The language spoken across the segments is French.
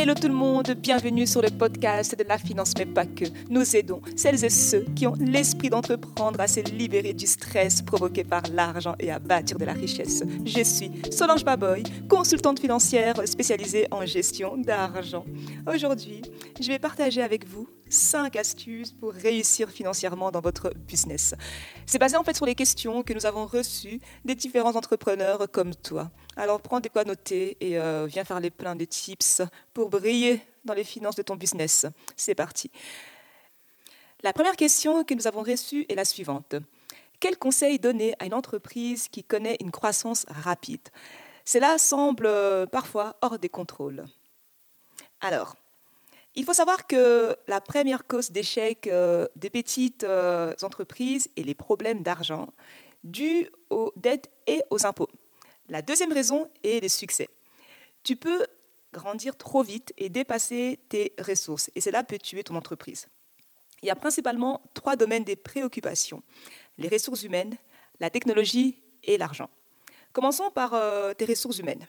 Hello tout le monde, bienvenue sur le podcast de la finance, mais pas que. Nous aidons celles et ceux qui ont l'esprit d'entreprendre à se libérer du stress provoqué par l'argent et à bâtir de la richesse. Je suis Solange Baboy, consultante financière spécialisée en gestion d'argent. Aujourd'hui, je vais partager avec vous 5 astuces pour réussir financièrement dans votre business. C'est basé en fait sur les questions que nous avons reçues des différents entrepreneurs comme toi. Alors prends des quoi noter et euh, viens faire les pleins de tips pour briller dans les finances de ton business. C'est parti. La première question que nous avons reçue est la suivante. Quel conseil donner à une entreprise qui connaît une croissance rapide? Cela semble euh, parfois hors des contrôles. Alors, il faut savoir que la première cause d'échec euh, des petites euh, entreprises est les problèmes d'argent dus aux dettes et aux impôts. La deuxième raison est les succès. Tu peux grandir trop vite et dépasser tes ressources, et cela peut tuer ton entreprise. Il y a principalement trois domaines des préoccupations, les ressources humaines, la technologie et l'argent. Commençons par euh, tes ressources humaines.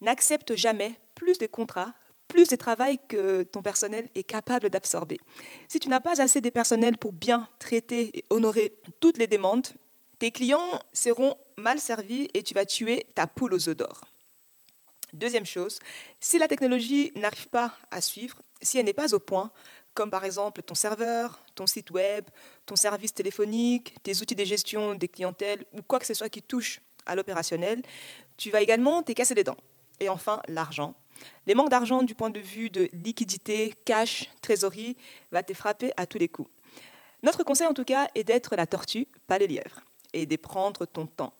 N'accepte jamais plus de contrats plus de travail que ton personnel est capable d'absorber. Si tu n'as pas assez de personnel pour bien traiter et honorer toutes les demandes, tes clients seront mal servis et tu vas tuer ta poule aux œufs d'or. Deuxième chose, si la technologie n'arrive pas à suivre, si elle n'est pas au point, comme par exemple ton serveur, ton site web, ton service téléphonique, tes outils de gestion des clientèles ou quoi que ce soit qui touche à l'opérationnel, tu vas également te casser les dents. Et enfin, l'argent. Les manques d'argent du point de vue de liquidité, cash, trésorerie, va te frapper à tous les coups. Notre conseil en tout cas est d'être la tortue, pas le lièvre, et de prendre ton temps.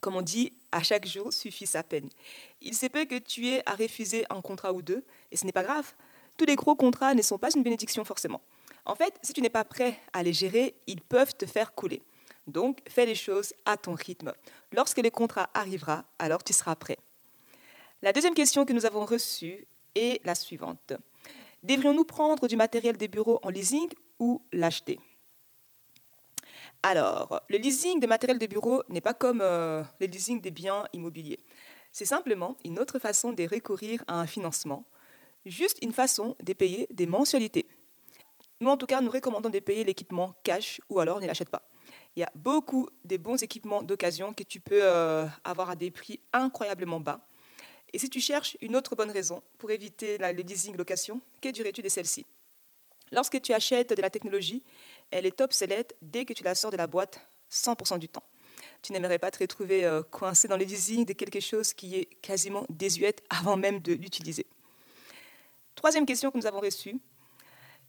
Comme on dit, à chaque jour suffit sa peine. Il se peut que tu aies à refuser un contrat ou deux, et ce n'est pas grave. Tous les gros contrats ne sont pas une bénédiction forcément. En fait, si tu n'es pas prêt à les gérer, ils peuvent te faire couler. Donc, fais les choses à ton rythme. Lorsque le contrat arrivera, alors tu seras prêt. La deuxième question que nous avons reçue est la suivante. Devrions-nous prendre du matériel des bureaux en leasing ou l'acheter? Alors, le leasing des matériels de bureau n'est pas comme euh, le leasing des biens immobiliers. C'est simplement une autre façon de recourir à un financement, juste une façon de payer des mensualités. Nous, en tout cas, nous recommandons de payer l'équipement cash ou alors ne l'achète pas. Il y a beaucoup de bons équipements d'occasion que tu peux euh, avoir à des prix incroyablement bas et si tu cherches une autre bonne raison pour éviter le leasing location, que dirais-tu de celle-ci? Lorsque tu achètes de la technologie, elle est obsolète dès que tu la sors de la boîte 100% du temps. Tu n'aimerais pas te retrouver euh, coincé dans le leasing de quelque chose qui est quasiment désuète avant même de l'utiliser. Troisième question que nous avons reçue.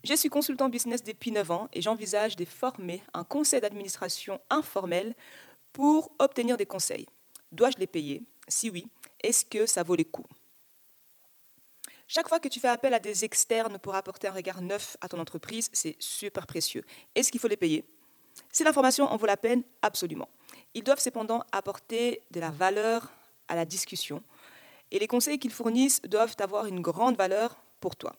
Je suis consultant business depuis 9 ans et j'envisage de former un conseil d'administration informel pour obtenir des conseils. Dois-je les payer? Si oui, est-ce que ça vaut les coups chaque fois que tu fais appel à des externes pour apporter un regard neuf à ton entreprise, c'est super précieux. Est-ce qu'il faut les payer? Si l'information en vaut la peine, absolument. Ils doivent cependant apporter de la valeur à la discussion et les conseils qu'ils fournissent doivent avoir une grande valeur pour toi.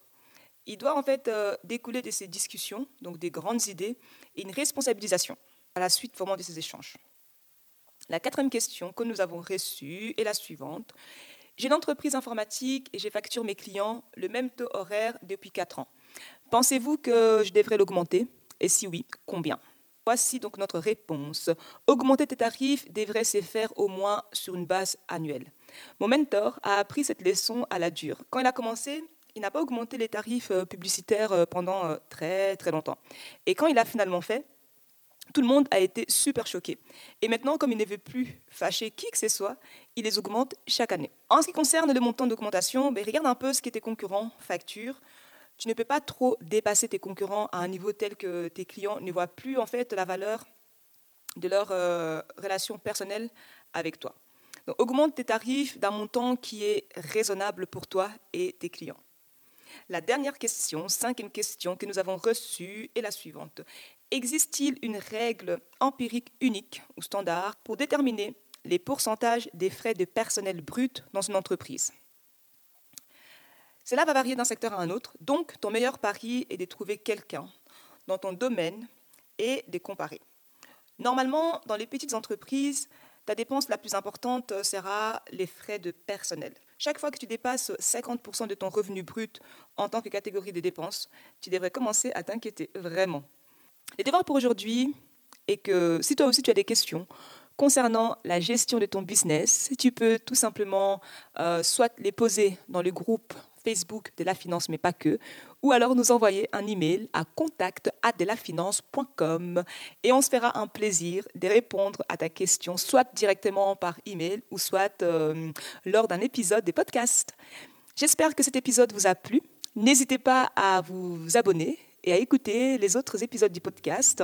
Il doit en fait euh, découler de ces discussions, donc des grandes idées, et une responsabilisation à la suite vraiment de ces échanges. La quatrième question que nous avons reçue est la suivante. J'ai une entreprise informatique et j'ai facture mes clients le même taux horaire depuis 4 ans. Pensez-vous que je devrais l'augmenter? Et si oui, combien? Voici donc notre réponse. Augmenter tes tarifs devrait se faire au moins sur une base annuelle. Mon mentor a appris cette leçon à la dure. Quand il a commencé, il n'a pas augmenté les tarifs euh, publicitaires euh, pendant euh, très très longtemps. Et quand il a finalement fait, tout le monde a été super choqué. Et maintenant, comme il ne veut plus fâcher qui que ce soit, il les augmente chaque année. En ce qui concerne le montant d'augmentation, ben, regarde un peu ce que tes concurrents facturent. Tu ne peux pas trop dépasser tes concurrents à un niveau tel que tes clients ne voient plus en fait la valeur de leur euh, relation personnelle avec toi. Donc, augmente tes tarifs d'un montant qui est raisonnable pour toi et tes clients. La dernière question, cinquième question que nous avons reçue est la suivante. Existe-t-il une règle empirique unique ou standard pour déterminer les pourcentages des frais de personnel brut dans une entreprise? Cela va varier d'un secteur à un autre, donc ton meilleur pari est de trouver quelqu'un dans ton domaine et de comparer. Normalement, dans les petites entreprises, ta dépense la plus importante sera les frais de personnel. Chaque fois que tu dépasses 50% de ton revenu brut en tant que catégorie de dépenses, tu devrais commencer à t'inquiéter vraiment. Les devoirs pour aujourd'hui est que si toi aussi tu as des questions concernant la gestion de ton business, tu peux tout simplement euh, soit les poser dans le groupe Facebook de la finance, mais pas que, ou alors nous envoyer un email à contact@delafinance.com et on se fera un plaisir de répondre à ta question, soit directement par email ou soit euh, lors d'un épisode des podcasts. J'espère que cet épisode vous a plu. N'hésitez pas à vous abonner et à écouter les autres épisodes du podcast.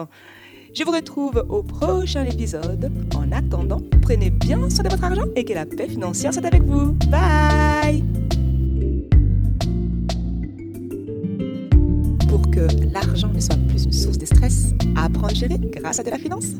Je vous retrouve au prochain épisode. En attendant, prenez bien soin de votre argent et que la paix financière soit avec vous. Bye Pour que l'argent ne soit plus une source de stress, apprendre à gérer grâce à de la finance.